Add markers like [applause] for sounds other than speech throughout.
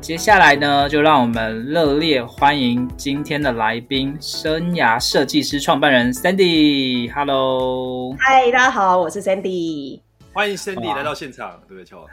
接下来呢，就让我们热烈欢迎今天的来宾——生涯设计师创办人 Sandy。Hello，嗨，大家好，我是 Sandy。欢迎 Sandy 来到现场，对不对，乔？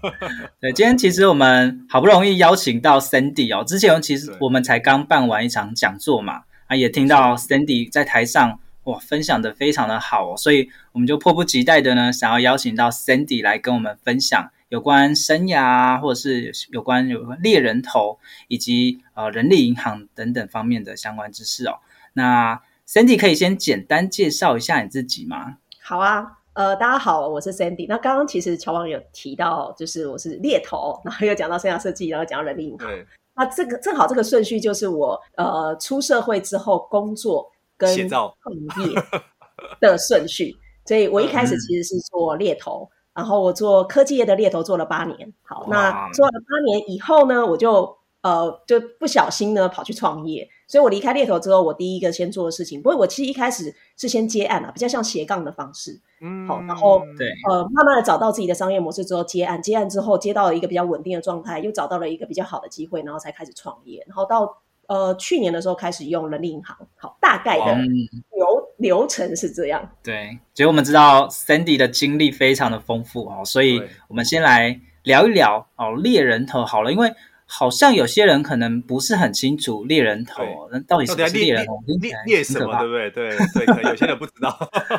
[laughs] 对，今天其实我们好不容易邀请到 Sandy 哦，之前其实我们才刚办完一场讲座嘛，啊，也听到 Sandy 在台上哇分享的非常的好哦，所以我们就迫不及待的呢，想要邀请到 Sandy 来跟我们分享。有关生涯，或者是有关有关猎人头，以及呃人力银行等等方面的相关知识哦。那 Sandy 可以先简单介绍一下你自己吗？好啊，呃，大家好，我是 Sandy。那刚刚其实乔王有提到，就是我是猎头，然后又讲到生涯设计，然后讲到人力银行。那这个正好这个顺序就是我呃出社会之后工作跟创业的顺序，所以我一开始其实是做猎头。然后我做科技业的猎头做了八年，好，那做了八年以后呢，我就呃就不小心呢跑去创业，所以我离开猎头之后，我第一个先做的事情，不过我其实一开始是先接案啊，比较像斜杠的方式，嗯，好，然后对，呃，慢慢的找到自己的商业模式之后接案，接案之后接到了一个比较稳定的状态，又找到了一个比较好的机会，然后才开始创业，然后到呃去年的时候开始用人力银行，好，大概的流。流程是这样，对，所以我们知道 Sandy 的经历非常的丰富哦，所以我们先来聊一聊哦，猎人头好了，因为好像有些人可能不是很清楚猎人头，那到底是不是猎人头？猎猎什么？对不对？对对，可能有些人不知道。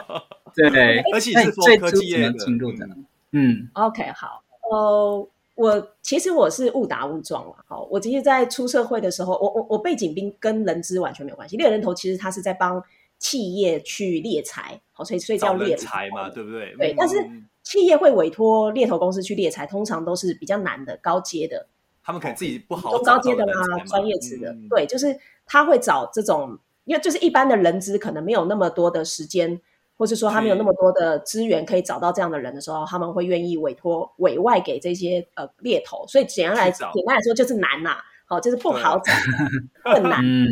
[laughs] 对，[laughs] 而且是做科技业进入的。嗯，OK，好，呃，我其实我是误打误撞嘛，好，我其实，在出社会的时候，我我我背景兵跟人资完全没有关系，猎人头其实他是在帮。企业去猎财，好，所以所以叫猎财嘛，对不对？对，嗯、但是企业会委托猎头公司去猎财，通常都是比较难的、高阶的。他们可能自己不好中高阶的啦，专业职的，嗯、对，就是他会找这种，因为就是一般的人资可能没有那么多的时间，或是说他没有那么多的资源可以找到这样的人的时候，他们会愿意委托委外给这些呃猎头。所以简单来找简单来说就是难呐，好，就是不好找，[laughs] 很难。嗯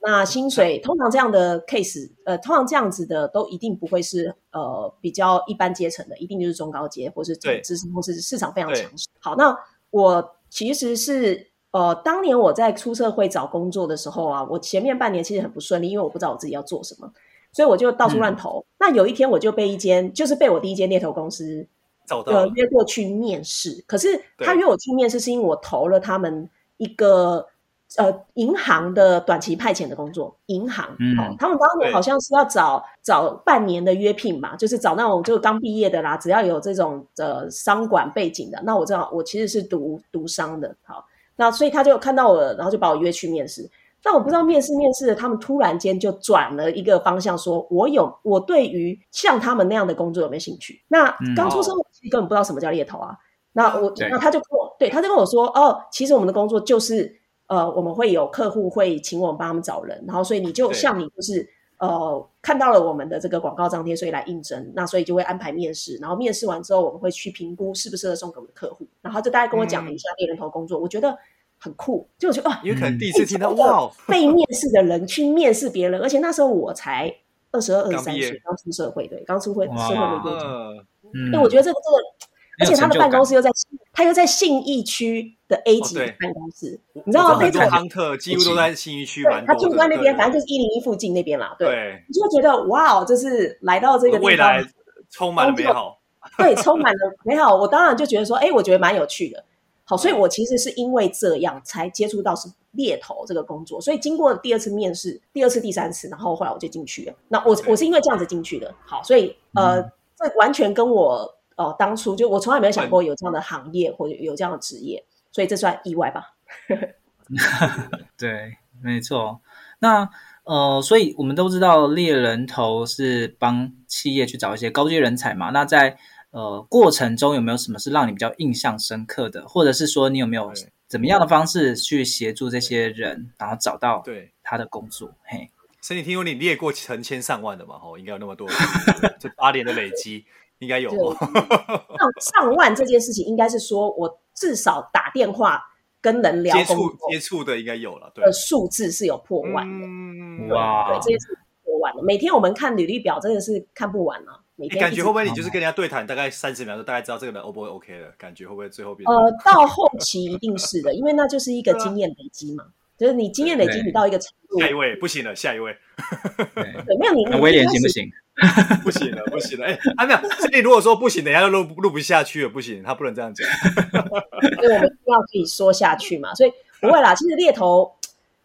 那薪水通常这样的 case，呃，通常这样子的都一定不会是呃比较一般阶层的，一定就是中高阶或是资深或是市场非常强势。好，那我其实是呃当年我在出社会找工作的时候啊，我前面半年其实很不顺利，因为我不知道我自己要做什么，所以我就到处乱投。嗯、那有一天我就被一间就是被我第一间猎头公司呃约过去面试，可是他约我去面试是因为我投了他们一个。呃，银行的短期派遣的工作，银行，嗯、哦，他们当年好像是要找找半年的约聘嘛，就是找那种就刚毕业的啦，只要有这种呃商管背景的。那我知道我其实是读读商的，好，那所以他就看到我，然后就把我约去面试。但我不知道面试面试的，他们突然间就转了一个方向，说我有我对于像他们那样的工作有没有兴趣？那刚出生我其实根本不知道什么叫猎头啊。那我对那他就跟我对他就跟我说，哦，其实我们的工作就是。呃，我们会有客户会请我们帮他们找人，然后所以你就像你就是呃看到了我们的这个广告张贴，所以来应征，那所以就会安排面试，然后面试完之后我们会去评估适不适合送给我们的客户，然后就大概跟我讲了一下猎人头工作，嗯、我觉得很酷，就我觉得啊，因为可能第一次听到哇，被面试的人去面试别人，而且那时候我才二十二、二十三岁，刚出社会，对，刚出会社会没多久，嗯，因为我觉得这个这个而且他的办公室又在他又在信义区的 A 级办公室，哦、你知道吗？很多亨特几乎都在信义区，蛮他住在那边，反正就是一零一附近那边啦。对，对你就会觉得哇哦，就是来到这个地方，未来充满了美好，对，充满了美好。我当然就觉得说，哎，我觉得蛮有趣的。好，所以我其实是因为这样才接触到是猎头这个工作，所以经过第二次面试，第二次、第三次，然后后来我就进去了。那我我是因为这样子进去的。好，所以呃，嗯、这完全跟我。哦，当初就我从来没有想过有这样的行业或者有这样的职业，所以这算意外吧？[laughs] 对，没错。那呃，所以我们都知道猎人头是帮企业去找一些高阶人才嘛。那在呃过程中有没有什么是让你比较印象深刻的，或者是说你有没有怎么样的方式去协助这些人，然后找到对他的工作？嘿，所以你听说你列过成千上万的嘛？吼，应该有那么多，这八年的累积。应该有上上万这件事情，应该是说我至少打电话跟人聊接触接触的应该有了，对，数字是有破万的，嗯、哇，对，这些是破万的。每天我们看履历表真的是看不完啊，每天感觉会不会你就是跟人家对谈大概三十秒钟，大概知道这个人 O 不 OK 了？感觉会不会最后变？呃，到后期一定是的，因为那就是一个 [laughs] 经验累积嘛，就是你经验累积，你到一个程度，下一位不行了，下一位，[laughs] 对，没有你，威廉行不行？[laughs] 不行了，不行了！哎、欸，还、啊、没有。所以你如果说不行，等下就录录不下去了，不行，他不能这样讲。[laughs] 所以我们一定要可以说下去嘛。所以不会啦。其实猎头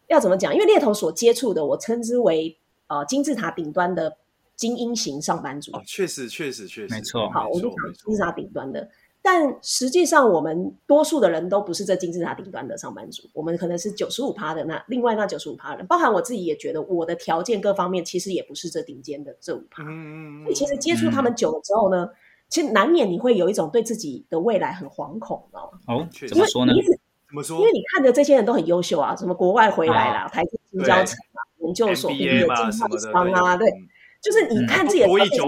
要怎么讲？因为猎头所接触的，我称之为呃金字塔顶端的精英型上班族。哦，确实，确实，确实，没错。好，我就讲金字塔顶端的。但实际上，我们多数的人都不是这金字塔顶端的上班族，我们可能是九十五趴的那另外那九十五趴的人，包含我自己也觉得我的条件各方面其实也不是这顶尖的这五趴。嗯，所以其实接触他们久了之后呢，嗯、其实难免你会有一种对自己的未来很惶恐，知道吗？哦，怎么说呢？怎么说？因为你看着这些人都很优秀啊，什么国外回来啦，啊、台积新交城啊，研究所毕业的经贸商啊，对，就是你看自己的条件，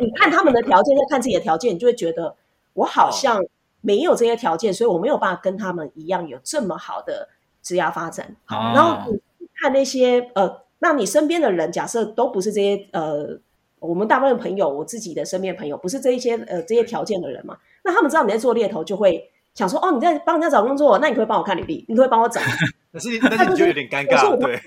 你看他们的条件，再看自己的条件，你就会觉得。我好像没有这些条件，所以我没有办法跟他们一样有这么好的职业发展。好，然后你看那些呃，那你身边的人，假设都不是这些呃，我们大部分朋友，我自己的身边朋友不是这一些呃这些条件的人嘛？那他们知道你在做猎头，就会想说哦，你在帮人家找工作，那你可以帮我看履历，你可以帮我找。[laughs] 可是但是你就有点尴尬，对对。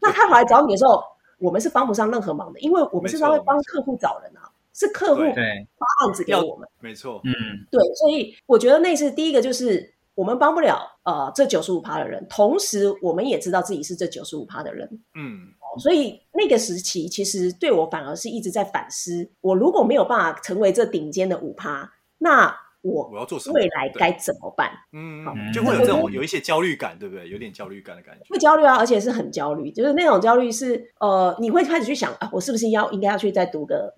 那他跑来找你的时候，我们是帮不上任何忙的，因为我们是稍微帮客户找人啊。是客户发案子给我们，没错，嗯，对，所以我觉得那是第一个，就是我们帮不了呃这九十五趴的人，同时我们也知道自己是这九十五趴的人，嗯，所以那个时期其实对我反而是一直在反思，我如果没有办法成为这顶尖的五趴，那我我要做什么？未来该怎么办？嗯，就会有这种有一些焦虑感，对不对？有点焦虑感的感觉，会焦虑啊，而且是很焦虑，就是那种焦虑是呃，你会开始去想啊，我是不是要应该要去再读个。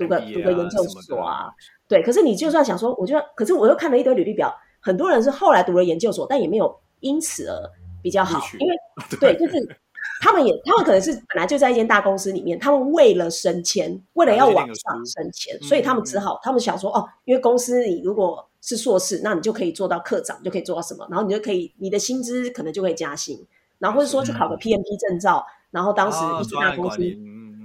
读个读个研究所啊，对。可是你就算想说，我就可是我又看了一堆履历表，很多人是后来读了研究所，但也没有因此而比较好，因为对，就是他们也他们可能是本来就在一间大公司里面，他们为了升迁，为了要往上升迁，所以他们只好他们想说哦，因为公司你如果是硕士，那你就可以做到科长，就可以做到什么，然后你就可以你的薪资可能就可以加薪，然后或者说去考个 PMP 证照，然后当时一些大公司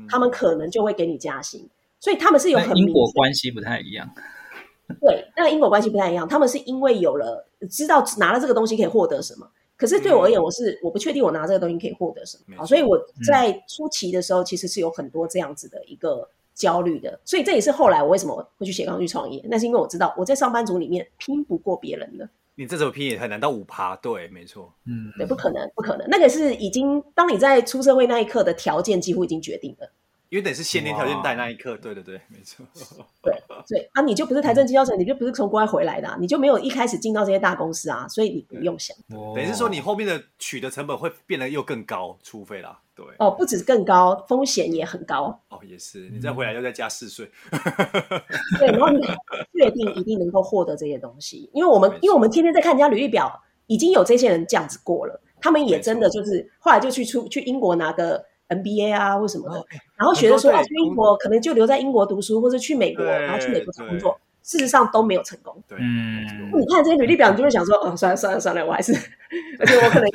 他们可能就会给你加薪。所以他们是有很因果关系不太一样，[laughs] 对，那个因果关系不太一样。他们是因为有了知道拿了这个东西可以获得什么，可是对我而言，我是我不确定我拿这个东西可以获得什么。好，所以我在初期的时候其实是有很多这样子的一个焦虑的。所以这也是后来我为什么会去斜杠去创业，那是因为我知道我在上班族里面拼不过别人的。你这怎么拼也很难到五趴，对，没错，嗯，对，不可能，不可能。那个是已经当你在出社会那一刻的条件几乎已经决定了。因为等于是先天条件带那一刻，对对对，没错。[laughs] 对对啊，你就不是台政经销商，你就不是从国外回来的，啊，你就没有一开始进到这些大公司啊，所以你不用想。等于是说，你后面的取得成本会变得又更高，除非啦，对。哦，不止更高，风险也很高。哦，也是，你再回来又再加四岁。对，然后你确定一定能够获得这些东西，因为我们因为我们天天在看人家履历表，已经有这些人这样子过了，他们也真的就是后来就去出去英国拿个。MBA 啊，或什么的，哦、然后学的时候去英国，可能就留在英国读书，或者去美国，然后去美国找工作，事实上都没有成功。嗯，你看这些履历表，你就会想说，哦，算了算了算了，我还是，而且我可能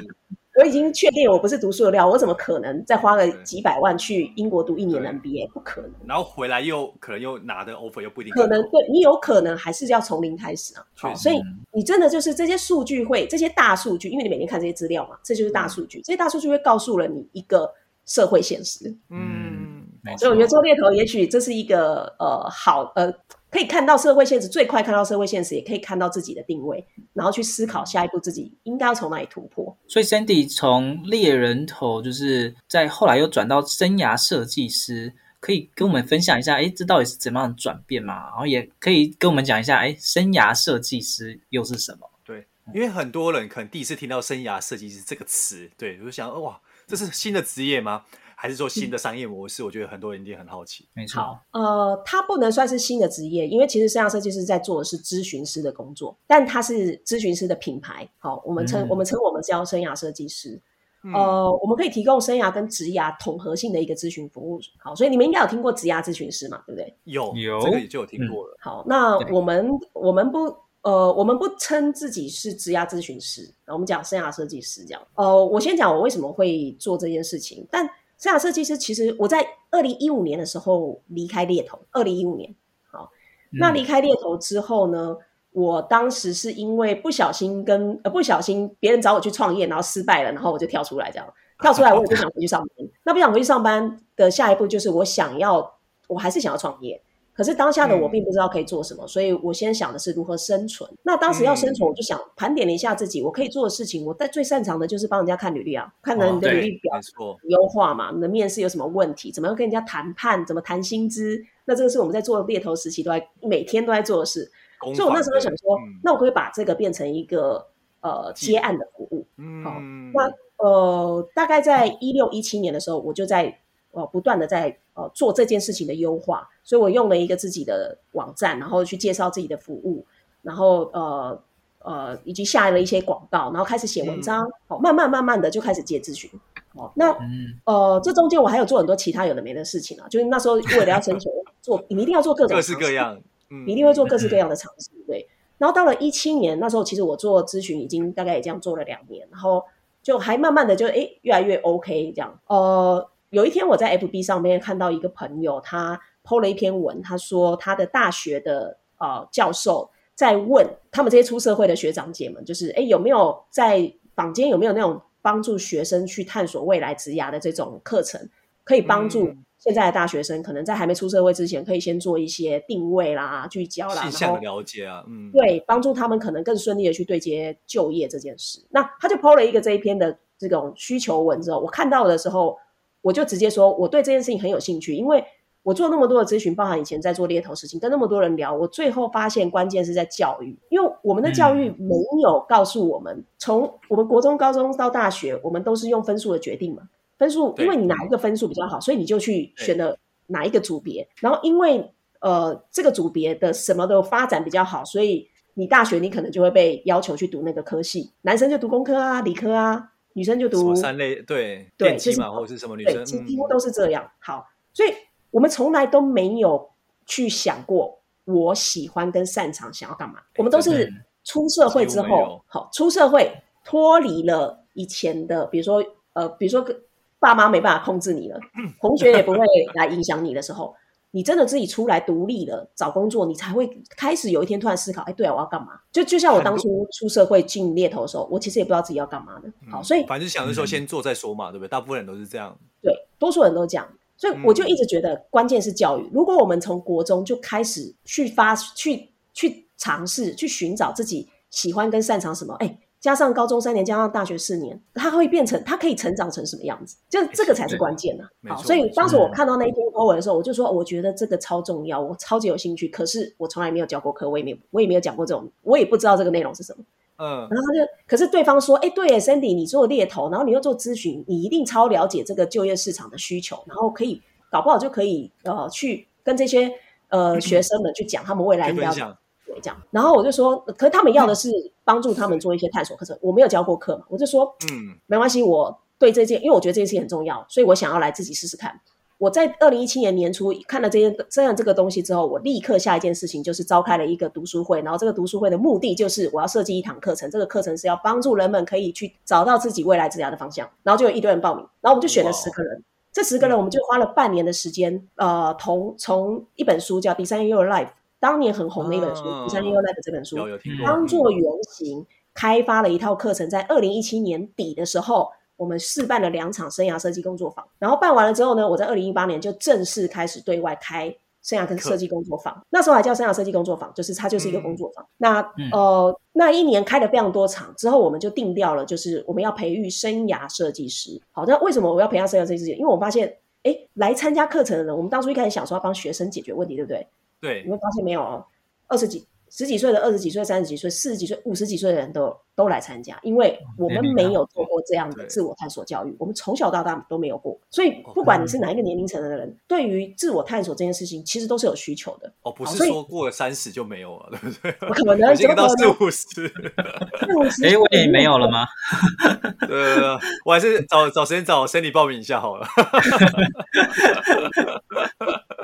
我已经确定我不是读书的料，我怎么可能再花个几百万去英国读一年的 MBA？不可能。然后回来又可能又拿的 offer 又不一定可能，对你有可能还是要从零开始啊。好，所以你真的就是这些数据会，这些大数据，因为你每天看这些资料嘛，这就是大数据。嗯、这些大数据会告诉了你一个社会现实。嗯，所以我觉得做猎头，也许这是一个呃好呃。可以看到社会现实，最快看到社会现实，也可以看到自己的定位，然后去思考下一步自己应该要从哪里突破。所以，Sandy 从猎人头，就是在后来又转到生涯设计师，可以跟我们分享一下，哎，这到底是怎么样的转变嘛？然后也可以跟我们讲一下，哎，生涯设计师又是什么？对，因为很多人可能第一次听到生涯设计师这个词，对，我就想，哇，这是新的职业吗？还是说新的商业模式？嗯、我觉得很多人一定很好奇。没错，呃，它不能算是新的职业，因为其实生涯设计师在做的是咨询师的工作，但它是咨询师的品牌。好，我们称、嗯、我们称我们叫生涯设计师。嗯、呃，我们可以提供生涯跟职涯统合性的一个咨询服务。好，所以你们应该有听过职涯咨询师嘛？对不对？有有，这个也就有听过了。嗯、好，那我们我们不呃，我们不称自己是职涯咨询师，我们讲生涯设计师这样。呃，我先讲我为什么会做这件事情，但。生涯设计师，其实我在二零一五年的时候离开猎头。二零一五年，好，那离开猎头之后呢，嗯、我当时是因为不小心跟呃不小心别人找我去创业，然后失败了，然后我就跳出来，这样跳出来我也不想回去上班。[laughs] 那不想回去上班的下一步就是我想要，我还是想要创业。可是当下的我并不知道可以做什么，嗯、所以我先想的是如何生存。那当时要生存，我就想盘点了一下自己，我可以做的事情。我在最擅长的就是帮人家看履历啊，看人你的履历表优化嘛，你的面试有什么问题，怎么样跟人家谈判，怎么谈薪资。那这个是我们在做猎头时期都在每天都在做的事。所以我那时候想说，嗯、那我可以把这个变成一个呃接案的服务。嗯，好，那呃大概在一六一七年的时候，我就在。呃，不断的在呃做这件事情的优化，所以我用了一个自己的网站，然后去介绍自己的服务，然后呃呃以及下了一些广告，然后开始写文章，好、嗯，慢慢慢慢的就开始接咨询，哦，那、嗯、呃这中间我还有做很多其他有的没的事情啊，就是那时候为了要生存，做你一定要做各种各式各样，嗯，你一定会做各式各样的尝试，对。然后到了一七年那时候，其实我做咨询已经大概也这样做了两年，然后就还慢慢的就诶越来越 OK 这样，呃。有一天，我在 FB 上面看到一个朋友，他 PO 了一篇文，他说他的大学的呃教授在问他们这些出社会的学长姐们，就是诶有没有在坊间有没有那种帮助学生去探索未来职涯的这种课程，可以帮助现在的大学生，可能在还没出社会之前，可以先做一些定位啦、聚焦啦，细项的了解啊，嗯，对，帮助他们可能更顺利的去对接就业这件事。那他就 PO 了一个这一篇的这种需求文之后，我看到的时候。我就直接说，我对这件事情很有兴趣，因为我做那么多的咨询，包含以前在做猎头事情，跟那么多人聊，我最后发现关键是在教育，因为我们的教育没有告诉我们，从我们国中、高中到大学，我们都是用分数的决定嘛，分数，因为你哪一个分数比较好，所以你就去选了哪一个组别，然后因为呃这个组别的什么的发展比较好，所以你大学你可能就会被要求去读那个科系，男生就读工科啊、理科啊。女生就读三类，对对，电机嘛，或者是什么女生，对，几乎都是这样。好，所以我们从来都没有去想过我喜欢跟擅长想要干嘛。我们都是出社会之后，好，出社会脱离了以前的，比如说呃，比如说爸妈没办法控制你了，[laughs] 同学也不会来影响你的时候。你真的自己出来独立了找工作，你才会开始有一天突然思考，哎，对啊，我要干嘛？就就像我当初出社会进猎头的时候，我其实也不知道自己要干嘛的。好，所以反正想的时候先做再说嘛，对不对？大部分人都是这样。对，多数人都这样。所以我就一直觉得关键是教育。如果我们从国中就开始去发去去尝试去寻找自己喜欢跟擅长什么，哎。加上高中三年，加上大学四年，他会变成，他可以成长成什么样子？就这个才是关键呢。好，所以当时我看到那一篇 po 文的时候，我就说，我觉得这个超重要，我超级有兴趣。可是我从来没有教过课，我也没有，我也没有讲过这种，我也不知道这个内容是什么。嗯，然后他就，可是对方说，哎，对，Sandy，你做猎头，然后你又做咨询，你一定超了解这个就业市场的需求，然后可以搞不好就可以呃去跟这些呃学生们去讲他们未来应该要。这样，然后我就说，可是他们要的是帮助他们做一些探索课程。我没有教过课嘛，我就说，嗯，没关系，我对这件，因为我觉得这件事情很重要，所以我想要来自己试试看。我在二零一七年年初看了这些这样这个东西之后，我立刻下一件事情就是召开了一个读书会，然后这个读书会的目的就是我要设计一堂课程，这个课程是要帮助人们可以去找到自己未来职涯的方向，然后就有一堆人报名，然后我们就选了十个人，wow. 这十个人我们就花了半年的时间，呃，同从一本书叫《Design Your Life》，当年很红的一本书，《Design Your Life》这本书，当做原型开发了一套课程，在二零一七年底的时候。我们试办了两场生涯设计工作坊，然后办完了之后呢，我在二零一八年就正式开始对外开生涯跟设计工作坊。那时候还叫生涯设计工作坊，就是它就是一个工作坊。嗯、那、嗯、呃，那一年开了非常多场之后，我们就定掉了，就是我们要培育生涯设计师。好，那为什么我要培养生涯设计师？因为我发现，哎，来参加课程的人，我们当初一开始想说要帮学生解决问题，对不对？对。你会发现没有哦，二十几。十几岁的、二十几岁、三十几岁、四十几岁、五十几岁的人都都来参加，因为我们没有做过这样的自我探索教育，我们从小到大都没有过，所以不管你是哪一个年龄层的人，对于自我探索这件事情，其实都是有需求的。哦，不是说过了三十就没有了，对不对？我可能 [laughs] 已经到四五十，[laughs] 四五十，哎，我也没有了吗？[laughs] 对对对，我还是找找时间找 Sandy 报名一下好了。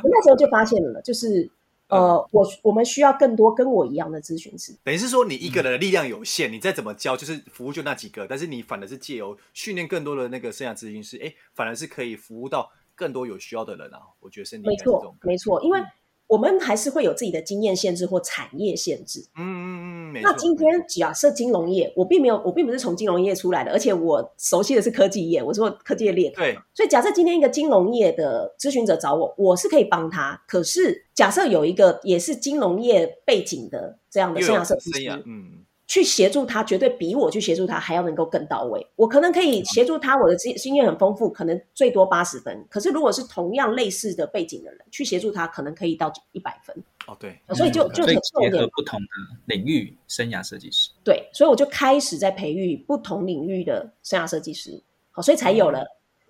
那时候就发现了，就是。呃，我我们需要更多跟我一样的咨询师。等于是说，你一个人的力量有限，嗯、你再怎么教，就是服务就那几个。但是你反而是借由训练更多的那个生涯咨询师，哎，反而是可以服务到更多有需要的人啊。我觉得是你没错，没错，因为。我们还是会有自己的经验限制或产业限制。嗯嗯嗯，那今天假设金融业，我并没有，我并不是从金融业出来的，而且我熟悉的是科技业，我做科技业猎头。对，所以假设今天一个金融业的咨询者找我，我是可以帮他。可是假设有一个也是金融业背景的这样的生涯设计师，嗯。去协助他，绝对比我去协助他还要能够更到位。我可能可以协助他，我的经经验很丰富，可能最多八十分。可是如果是同样类似的背景的人去协助他，可能可以到一百分。哦，对，所以就就很结合不同的领域生涯设计师。对，所以我就开始在培育不同领域的生涯设计师。好，所以才有了、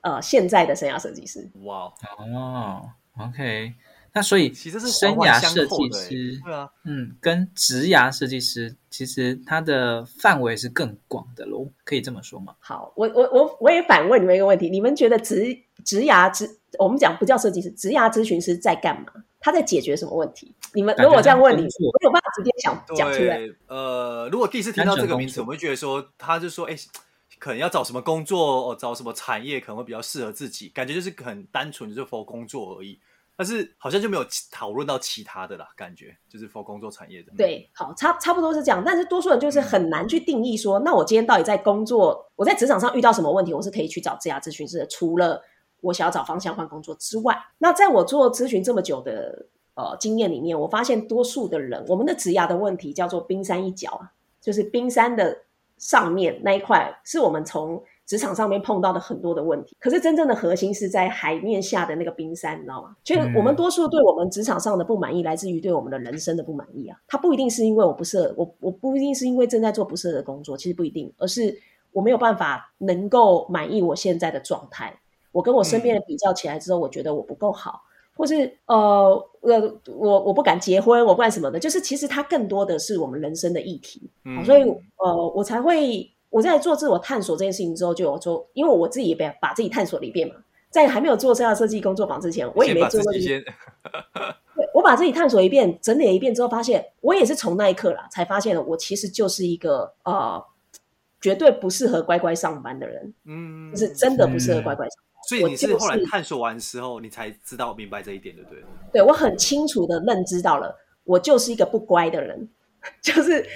嗯、呃现在的生涯设计师。哇哦，OK。那所以，其实是生涯设计师，对啊，嗯，跟职涯设计师，其实它的范围是更广的喽，可以这么说吗？好，我我我我也反问你们一个问题：你们觉得职职涯咨，我们讲不叫设计师，职涯咨询师在干嘛？他在解决什么问题？你们如果这样问你，我有办法直接想讲出来。呃，如果第一次听到这个名词，我们会觉得说，他就说，哎，可能要找什么工作，哦，找什么产业可能会比较适合自己，感觉就是很单纯，就是 for 工作而已。但是好像就没有讨论到其他的啦，感觉就是 for 工作产业的。对，好，差差不多是这样。但是多数人就是很难去定义说，那我今天到底在工作，我在职场上遇到什么问题，我是可以去找职涯咨询师的。除了我想要找方向换工作之外，那在我做咨询这么久的呃经验里面，我发现多数的人，我们的职涯的问题叫做冰山一角啊，就是冰山的上面那一块，是我们从。职场上面碰到的很多的问题，可是真正的核心是在海面下的那个冰山，你知道吗？其实我们多数对我们职场上的不满意，来自于对我们的人生的不满意啊。它不一定是因为我不适合，我我不一定是因为正在做不适合的工作，其实不一定，而是我没有办法能够满意我现在的状态。我跟我身边的比较起来之后，我觉得我不够好，或是呃呃，我我不敢结婚，我不敢什么的，就是其实它更多的是我们人生的议题。嗯，所以呃，我才会。我在做自我探索这件事情之后，就有说，因为我自己也把把自己探索了一遍嘛，在还没有做生涯设计工作坊之前，我也没做过我把自己探索一遍，整理了一遍之后，发现我也是从那一刻啦，才发现了我其实就是一个呃，绝对不适合乖乖上班的人。嗯，就是真的不适合乖乖上班。所以你是后来探索完之后，你才知道明白这一点，对不对？对，我很清楚的认知到了，我就是一个不乖的人，[laughs] 就是。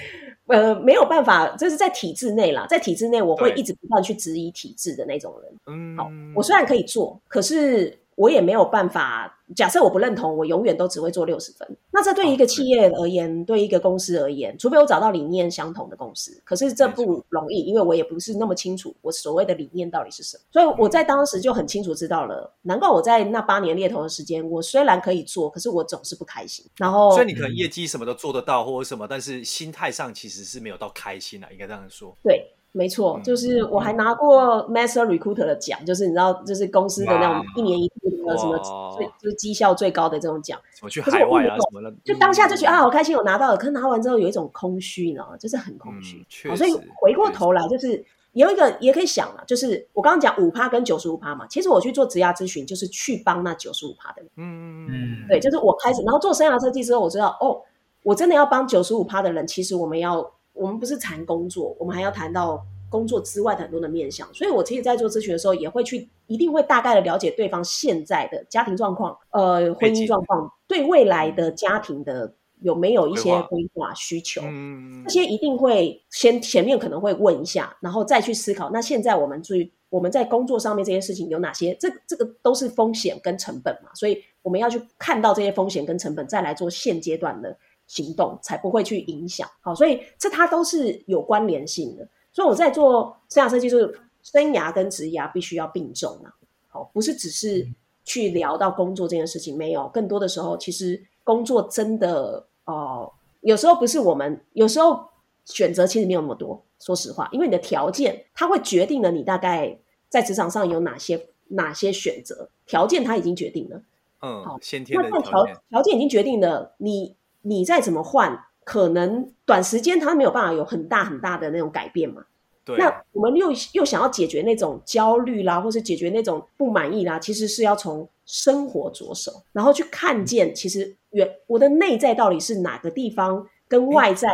呃，没有办法，就是在体制内啦，在体制内，我会一直不断去质疑体制的那种人。嗯，好，我虽然可以做，可是我也没有办法。假设我不认同，我永远都只会做六十分。那这对于一个企业而言，哦，对，对一个公司而言，除非我找到理念相同的公司，可是这不容易，因为我也不是那么清楚我所谓的理念到底是什么。所以我在当时就很清楚知道了，难怪我在那八年猎头的时间，我虽然可以做，可是我总是不开心。然后，所以你可能业绩什么都做得到，或者什么，但是心态上其实是没有到开心啊，应该这样说。对。没错，就是我还拿过 Master Recruiter 的奖，就是你知道，就是公司的那种一年一度的什么最就是绩效最高的这种奖。我去海外啊什么的，就当下就觉得啊好开心，我拿到了。可是拿完之后有一种空虚，你知道吗？就是很空虚。所以回过头来，就是有一个也可以想了，就是我刚刚讲五趴跟九十五趴嘛，其实我去做职涯咨询，就是去帮那九十五趴的人。嗯嗯嗯，对，就是我开始，然后做生涯设计之后，我知道哦，我真的要帮九十五趴的人。其实我们要，我们不是谈工作，我们还要谈到工作之外的很多的面向。所以我其实，在做咨询的时候，也会去，一定会大概的了解对方现在的家庭状况，呃，婚姻状况，对未来的家庭的。有没有一些规划需求？嗯，这些一定会先前面可能会问一下，然后再去思考。那现在我们注意我们在工作上面这些事情有哪些？这这个都是风险跟成本嘛，所以我们要去看到这些风险跟成本，再来做现阶段的行动，才不会去影响。好，所以这它都是有关联性的。所以我在做生涯设计，就是生涯跟职涯必须要并重啊。好，不是只是去聊到工作这件事情，没有，更多的时候其实工作真的。哦，有时候不是我们，有时候选择其实没有那么多。说实话，因为你的条件，它会决定了你大概在职场上有哪些哪些选择。条件它已经决定了，嗯，好，先天的条件，条条件已经决定了，你你再怎么换，可能短时间它没有办法有很大很大的那种改变嘛。对，那我们又又想要解决那种焦虑啦，或是解决那种不满意啦，其实是要从生活着手，然后去看见其实原我的内在到底是哪个地方跟外在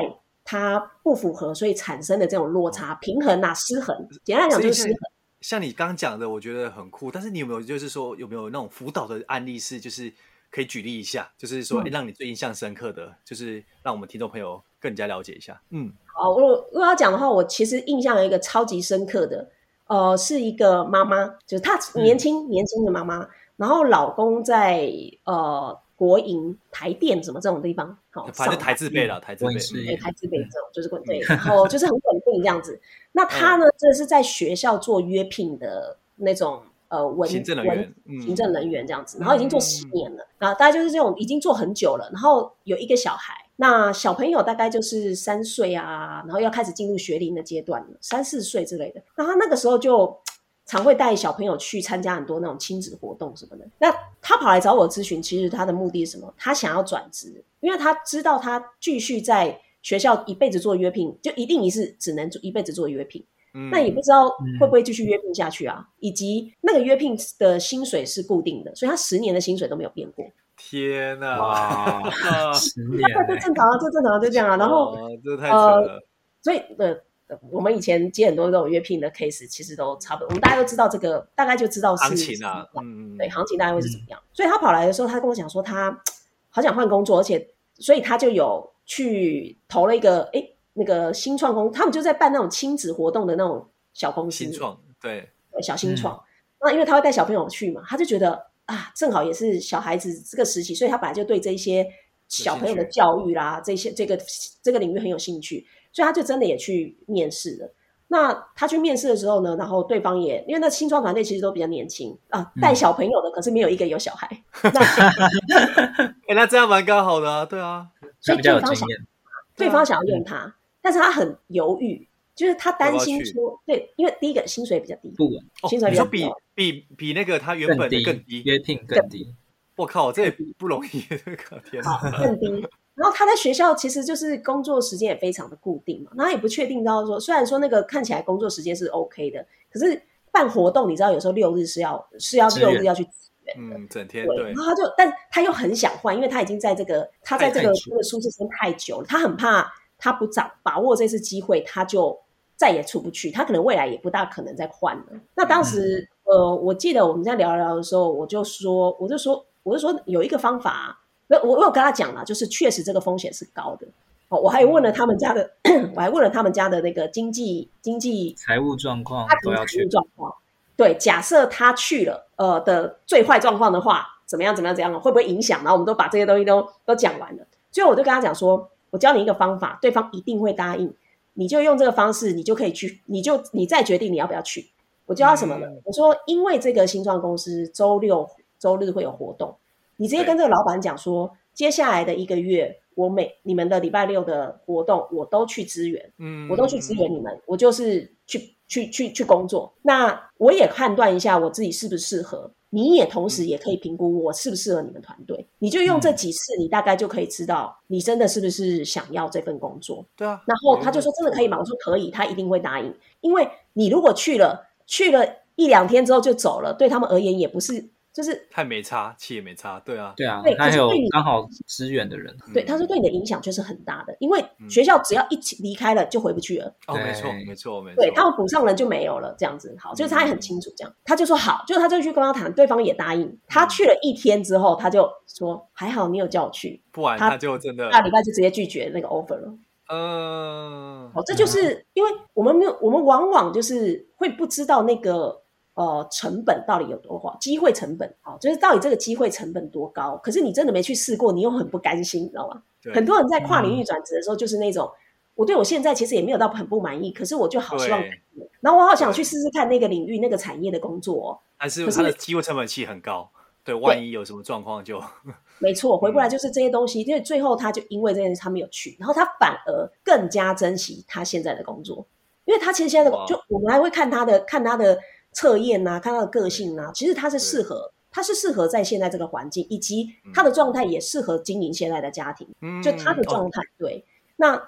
它不符合，所以产生的这种落差、平衡啊、失衡。简单来讲就是失衡。像你刚刚讲的，我觉得很酷。但是你有没有就是说有没有那种辅导的案例是就是可以举例一下，就是说、嗯、让你最印象深刻的，就是让我们听众朋友更加了解一下。嗯。好，我如果要讲的话，我其实印象有一个超级深刻的，呃，是一个妈妈，就是她年轻、嗯、年轻的妈妈，然后老公在呃国营台电什么这种地方，好，反正台字辈了，台字辈，对，台字辈这种就是稳定，然后就是很稳定这样子。那他呢，这是在学校做约聘的那种呃文行政人员，行政人员这样子，然后已经做十年了，然后大概就是这种已经做很久了，然后有一个小孩。那小朋友大概就是三岁啊，然后要开始进入学龄的阶段了，三四岁之类的。那他那个时候就常会带小朋友去参加很多那种亲子活动什么的。那他跑来找我咨询，其实他的目的是什么？他想要转职，因为他知道他继续在学校一辈子做约聘，就一定一是只能做一辈子做约聘。嗯，那也不知道会不会继续约聘下去啊？嗯，以及那个约聘的薪水是固定的，所以他十年的薪水都没有变过。天呐！哇，[laughs] 十年，[laughs] 这正常啊，这正常啊就这样啊。然后，这太扯了。呃，所以呃，我们以前接很多这种约聘的 case，其实都差不多。我们大家都知道这个，大概就知道是行情啊，嗯，对，行情大概会是怎么样。所以他跑来的时候，他跟我讲说，他好想换工作，而且，所以他就有去投了一个，哎，那个新创公，他们就在办那种亲子活动的那种小公司，新创，对，小新创。那因为他会带小朋友去嘛，他就觉得。啊，正好也是小孩子这个时期，所以他本来就对这一些小朋友的教育啦，这些这个这个领域很有兴趣，所以他就真的也去面试了。那他去面试的时候呢，然后对方也因为那新创团队其实都比较年轻啊，带小朋友的，可是没有一个有小孩。[laughs] [laughs] 哎、欸，那这样蛮刚好的啊，对啊，所以对方想对方想要用他，但是他很犹豫。就是他担心说，对，因为第一个薪水比较低，不稳，薪水比较低，哦、比比比那个他原本的更低，约聘更低。我靠，这也不容易，[laughs] 这个天哪，更低。然后他在学校其实就是工作时间也非常的固定嘛，然后也不确定到说，虽然说那个看起来工作时间是 OK 的，可是办活动你知道有时候六日是要是要六日要去支援嗯，整天对，对。然后他就，但他又很想换，因为他已经在这个他在这个这个舒适圈太久了，他很怕他不掌把握这次机会，他就。再也出不去，他可能未来也不大可能再换了。那当时，嗯、呃，我记得我们在聊聊的时候，我就说，我就说，我就说有一个方法，那我我有跟他讲了，就是确实这个风险是高的。哦，我还问了他们家的，嗯、[clears throat] 我还问了他们家的那个经济经济财务状况，他财务状况。对，假设他去了，呃的最坏状况的话，怎么样？怎么样？怎样？会不会影响？然后我们都把这些东西都都讲完了。最后我就跟他讲说，我教你一个方法，对方一定会答应。你就用这个方式，你就可以去，你就你再决定你要不要去。我教他什么呢？嗯、我说，因为这个新创公司周六周日会有活动，你直接跟这个老板讲说，接下来的一个月，我每你们的礼拜六的活动，我都去支援，嗯，我都去支援你们，我就是去去去去工作。那我也判断一下我自己适不适合，你也同时也可以评估我适不适合你们团队。你就用这几次，你大概就可以知道你真的是不是想要这份工作。对啊。然后他就说真的可以吗？我说可以，他一定会答应。因为你如果去了，去了一两天之后就走了，对他们而言也不是。就是太没差，气也没差，对啊，对啊，对，还有刚好支援的人，对，他说对你的影响就是很大的，因为学校只要一起离开了就回不去了。哦，没错，没错，没错。对，他们补上人就没有了，这样子好，就是他也很清楚这样，他就说好，就他就去跟他谈，对方也答应。他去了一天之后，他就说还好你有叫我去，不然他就真的下礼拜就直接拒绝那个 offer 了。嗯，好，这就是因为我们没有，我们往往就是会不知道那个。呃，成本到底有多高？机会成本啊，就是到底这个机会成本多高？可是你真的没去试过，你又很不甘心，你知道吗？对很多人在跨领域转职的时候，就是那种，嗯、我对我现在其实也没有到很不满意，可是我就好希望然后我好想去试试看那个领域、那个产业的工作。但是它的机会成本其实很高，对，万一有什么状况就没错，回过来就是这些东西，因为最后他就因为这件事他没有去，然后他反而更加珍惜他现在的工作，因为他其实现在的哇就我们还会看他的看他的。测验呐，看他的个性呐、啊，其实他是适合，他是适合在现在这个环境，以及他的状态也适合经营现在的家庭。嗯，就他的状态，哦、对，那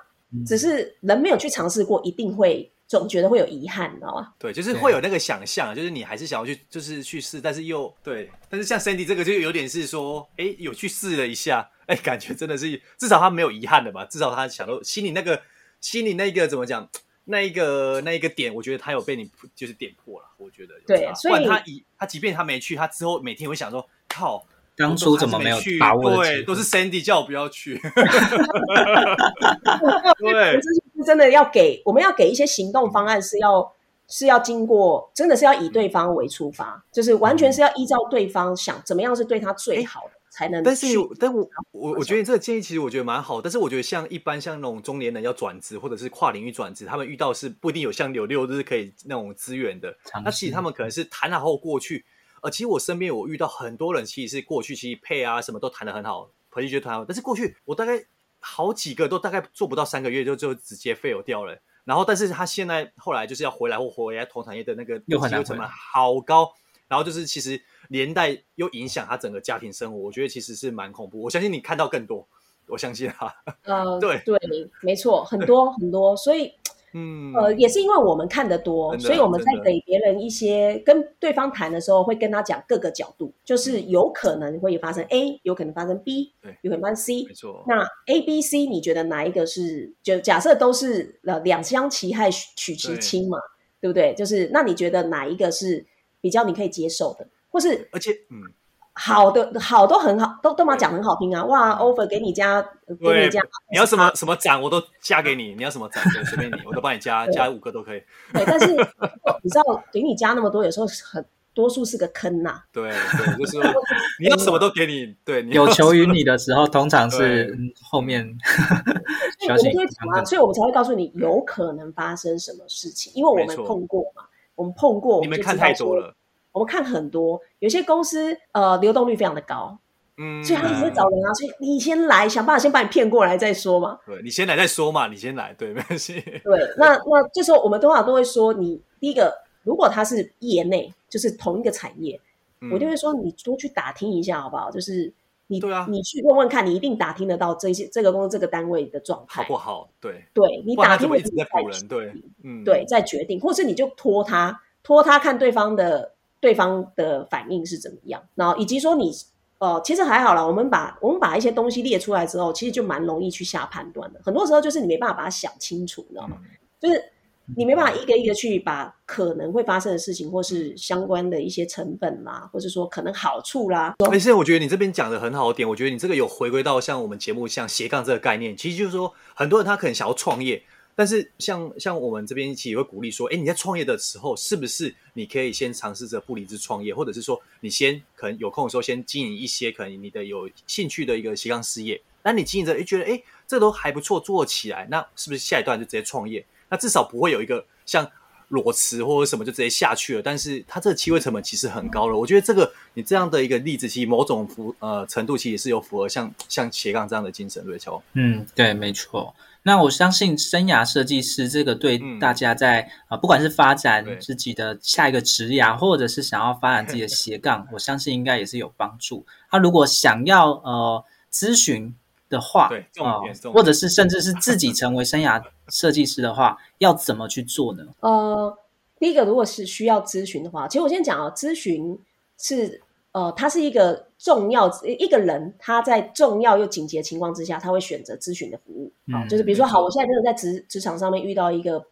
只是人没有去尝试过，一定会总觉得会有遗憾，你知道吗？对，就是会有那个想象，就是你还是想要去，就是去试，但是又对，但是像 Sandy 这个就有点是说，哎，有去试了一下，[laughs] 哎，感觉真的是至少他没有遗憾的吧？至少他想到心里那个心里那个怎么讲？那一个那一个点，我觉得他有被你就是点破了。我觉得对，所以他以他即便他没去，他之后每天会想说：靠，当初怎么没有去？对，都是 Sandy 叫我不要去。[laughs] 对，这是真的要给我们要给一些行动方案，是要是要经过，真的是要以对方为出发，就是完全是要依照对方想怎么样是对他最好的。才能，但是，但我我我觉得你这个建议其实我觉得蛮好，但是我觉得像一般像那种中年人要转职或者是跨领域转职，他们遇到是不一定有像有六日可以那种资源的，那其实他们可能是谈好后过去。呃，其实我身边我遇到很多人，其实是过去其实配啊什么都谈得很好，回去就谈好，但是过去我大概好几个都大概做不到三个月就就直接 fail 掉了。然后，但是他现在后来就是要回来或回来同产业的那个机会成本好高，然后就是其实。连带又影响他整个家庭生活，我觉得其实是蛮恐怖。我相信你看到更多，我相信啊。呃，[laughs] 对对，没错，很多很多，所以 [laughs] 嗯呃，也是因为我们看得多，所以我们在给别人一些跟对方谈的时候，会跟他讲各个角度，就是有可能会发生 A，有可能发生 B，对，有可能发生 C，没错。那 A、B、C，你觉得哪一个是？就假设都是呃两相其害取其轻嘛，对，对不对？就是那你觉得哪一个是比较你可以接受的？或是，而且，嗯，好的，好都很好，都都嘛讲很好听啊！哇，offer 给你加，给你加，你要什么什么奖我都加给你，你要什么奖，对，随便你，我都帮你加，加五个都可以。对，但是你知道，给你加那么多，有时候很多数是个坑呐。对对，就是 [laughs] 说你要什么都给你，对，有求于你的时候，通常是后面。[laughs] 所以我们讲啊，所以我们才会告诉你有可能发生什么事情，因为我们碰过嘛，我们碰过，你们看太多了。我们看很多，有些公司呃流动率非常的高，嗯，所以他一直在找人啊，所以你先来，想办法先把你骗过来再说嘛。对，你先来再说嘛，你先来，对，没关系。对，那那这时候我们多少都会说，你第一个，如果他是业内，就是同一个产业，嗯、我就会说你多去打听一下好不好？就是你对啊，你去问问看，你一定打听得到这些这个公司这个单位的状态好不好？对，对你打听一直在补人，对，嗯，对，再决定，或是你就拖他，拖他看对方的。对方的反应是怎么样？然后以及说你，呃，其实还好啦。我们把我们把一些东西列出来之后，其实就蛮容易去下判断的。很多时候就是你没办法把它想清楚，你知道吗？嗯、就是你没办法一个一个去把可能会发生的事情，或是相关的一些成本啦，或是说可能好处啦。而且我觉得你这边讲的很好的点，我觉得你这个有回归到像我们节目像斜杠这个概念，其实就是说很多人他可能想要创业。但是像像我们这边其实也会鼓励说，哎，你在创业的时候，是不是你可以先尝试着不离职创业，或者是说你先可能有空的时候先经营一些可能你的有兴趣的一个斜杠事业。那你经营着，哎，觉得哎，这都还不错，做起来，那是不是下一段就直接创业？那至少不会有一个像裸辞或者什么就直接下去了。但是它这个机会成本其实很高了。我觉得这个你这样的一个例子，其实某种符呃程度，其实是有符合像像斜杠这样的精神，对乔。嗯，对，没错。那我相信生涯设计师这个对大家在啊、嗯呃，不管是发展自己的下一个职涯，或者是想要发展自己的 [laughs] 斜杠，我相信应该也是有帮助。他、啊、如果想要呃咨询的话，对，或者是甚至是自己成为生涯设计师的话，要怎么去做呢？[laughs] 呃，第一个，如果是需要咨询的话，其实我先讲啊，咨询是。呃，他是一个重要一个人，他在重要又紧急的情况之下，他会选择咨询的服务。好、嗯，就是比如说，好，我现在真的在职职场上面遇到一个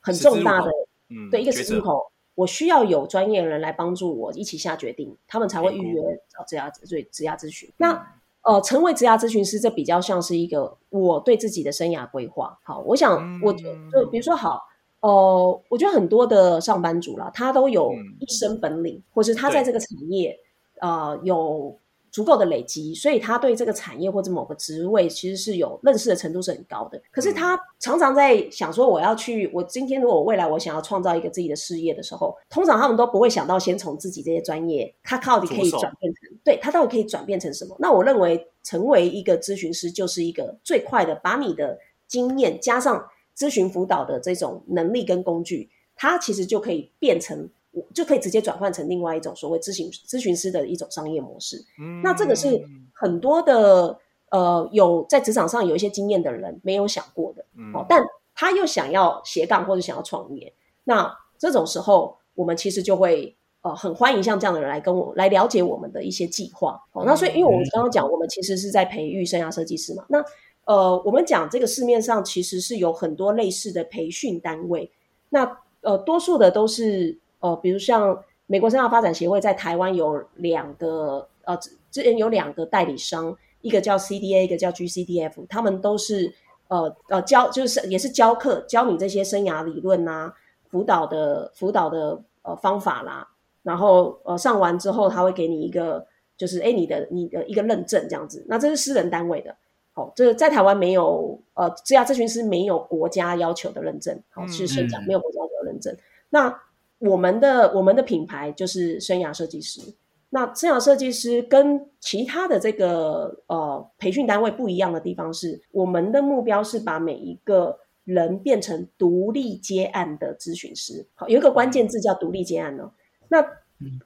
很重大的，嗯，对，一个十字路口，我需要有专业的人来帮助我一起下决定，他们才会预约找职涯对职涯咨询。嗯、那呃，成为职涯咨询师，这比较像是一个我对自己的生涯规划。好，我想，嗯、我就比如说，好。哦、呃，我觉得很多的上班族啦，他都有一身本领，嗯、或是他在这个产业，呃，有足够的累积，所以他对这个产业或者某个职位其实是有认识的程度是很高的。可是他常常在想说，我要去，我今天如果我未来我想要创造一个自己的事业的时候，通常他们都不会想到先从自己这些专业，他到底可以转变成，对，他到底可以转变成什么？那我认为成为一个咨询师就是一个最快的，把你的经验加上。咨询辅导的这种能力跟工具，它其实就可以变成，就可以直接转换成另外一种所谓咨询咨询师的一种商业模式。嗯，那这个是很多的呃有在职场上有一些经验的人没有想过的。嗯，哦，但他又想要斜杠或者想要创业，那这种时候我们其实就会呃很欢迎像这样的人来跟我来了解我们的一些计划。哦，那所以因为我们刚刚讲，我们其实是在培育生涯设计师嘛，那。呃，我们讲这个市面上其实是有很多类似的培训单位，那呃，多数的都是呃，比如像美国生涯发展协会在台湾有两个呃，之前有两个代理商，一个叫 CDA，一个叫 GCDF，他们都是呃呃教就是也是教课教你这些生涯理论啊，辅导的辅导的呃方法啦，然后呃上完之后他会给你一个就是哎你的你的一个认证这样子，那这是私人单位的。好，这个在台湾没有，呃，职业咨询师没有国家要求的认证。好，是先讲没有国家要求的认证。嗯、那我们的我们的品牌就是生涯设计师。那生涯设计师跟其他的这个呃培训单位不一样的地方是，我们的目标是把每一个人变成独立接案的咨询师。好，有一个关键字叫独立接案呢。那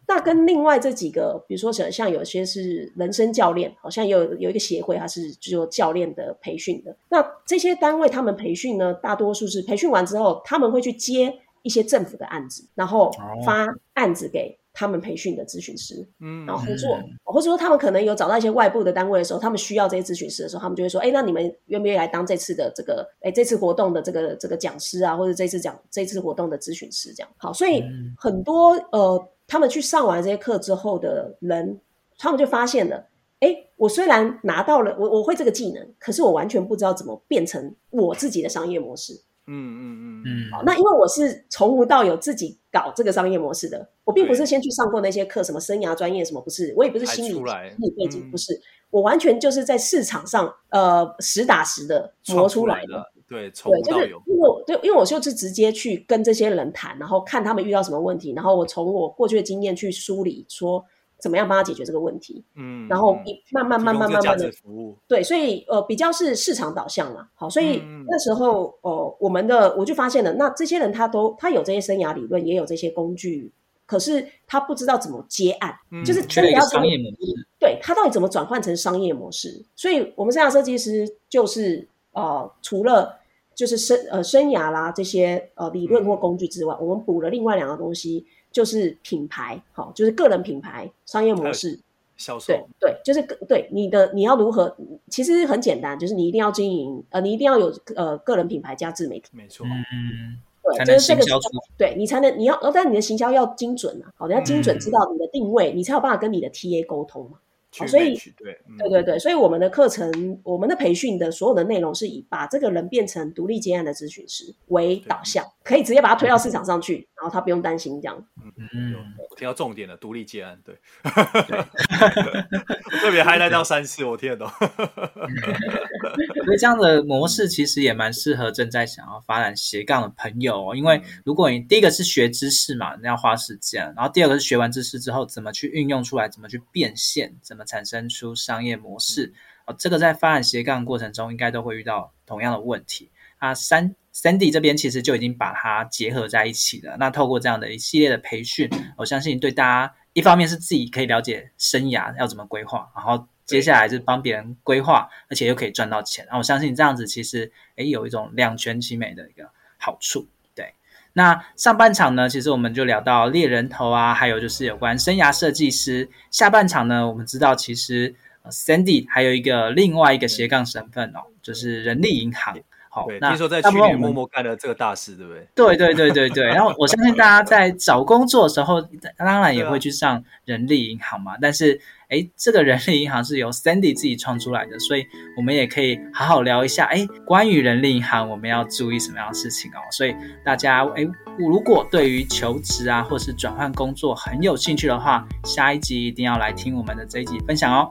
那跟另外这几个，比如说像像有些是人生教练，好像有有一个协会，它是做教练的培训的。那这些单位他们培训呢，大多数是培训完之后，他们会去接一些政府的案子，然后发案子给他们培训的咨询师，嗯，然后合作，或者说他们可能有找到一些外部的单位的时候，他们需要这些咨询师的时候，他们就会说，哎，那你们愿不愿意来当这次的这个，哎，这次活动的这个这个讲师啊，或者这次讲这次活动的咨询师这样。好，所以很多呃。他们去上完这些课之后的人，他们就发现了，哎，我虽然拿到了我我会这个技能，可是我完全不知道怎么变成我自己的商业模式。嗯嗯嗯嗯。好，那因为我是从无到有自己搞这个商业模式的，我并不是先去上过那些课，什么生涯专业什么不是，我也不是心理心理背景不是，我完全就是在市场上呃实打实的磨出来的。对，从无到有。因为我对，因为我就是直接去跟这些人谈，然后看他们遇到什么问题，然后我从我过去的经验去梳理，说怎么样帮他解决这个问题。嗯，然后一慢慢慢慢慢慢的服务。对，所以呃，比较是市场导向嘛。好，所以那时候哦、呃，我们的我就发现了，那这些人他都他有这些生涯理论，也有这些工具，可是他不知道怎么接案，嗯、就是真的要商业模式。对，他到底怎么转换成商业模式？所以我们生涯设计师就是。呃，除了就是生呃生涯啦这些呃理论或工具之外，嗯、我们补了另外两个东西，就是品牌，好，就是个人品牌商业模式销售，对对，就是对你的你要如何，其实很简单，就是你一定要经营，呃，你一定要有呃个人品牌加自媒体，没错，嗯，对，就是这个，对你才能你要，但你的行销要精准啊，好，你要精准知道你的定位，嗯、你才有办法跟你的 TA 沟通嘛。哦、所以，对，嗯、对对对，所以我们的课程，我们的培训的所有的内容是以把这个人变成独立接案的咨询师为导向。可以直接把他推到市场上去，然后他不用担心这样。嗯嗯，我听到重点了，独立接案，对，对 [laughs] 特别 highlight 到三次，我听得懂。[laughs] 所以这样的模式其实也蛮适合正在想要发展斜杠的朋友哦，因为如果你第一个是学知识嘛，你要花时间，然后第二个是学完知识之后怎么去运用出来，怎么去变现，怎么产生出商业模式哦，这个在发展斜杠过程中应该都会遇到同样的问题。啊，三 Sandy 这边其实就已经把它结合在一起了。那透过这样的一系列的培训，我相信对大家一方面是自己可以了解生涯要怎么规划，然后接下来是帮别人规划，而且又可以赚到钱。那我相信这样子其实诶有一种两全其美的一个好处。对，那上半场呢，其实我们就聊到猎人头啊，还有就是有关生涯设计师。下半场呢，我们知道其实 Sandy 还有一个另外一个斜杠身份哦，就是人力银行。好，对那听说在去年默默干了这个大事，对不对？对对对对对。然后我相信大家在找工作的时候，当然也会去上人力银行嘛。啊、但是，哎，这个人力银行是由 Sandy 自己创出来的，所以我们也可以好好聊一下，哎，关于人力银行我们要注意什么样的事情哦。所以大家，哎，如果对于求职啊，或是转换工作很有兴趣的话，下一集一定要来听我们的这一集分享哦。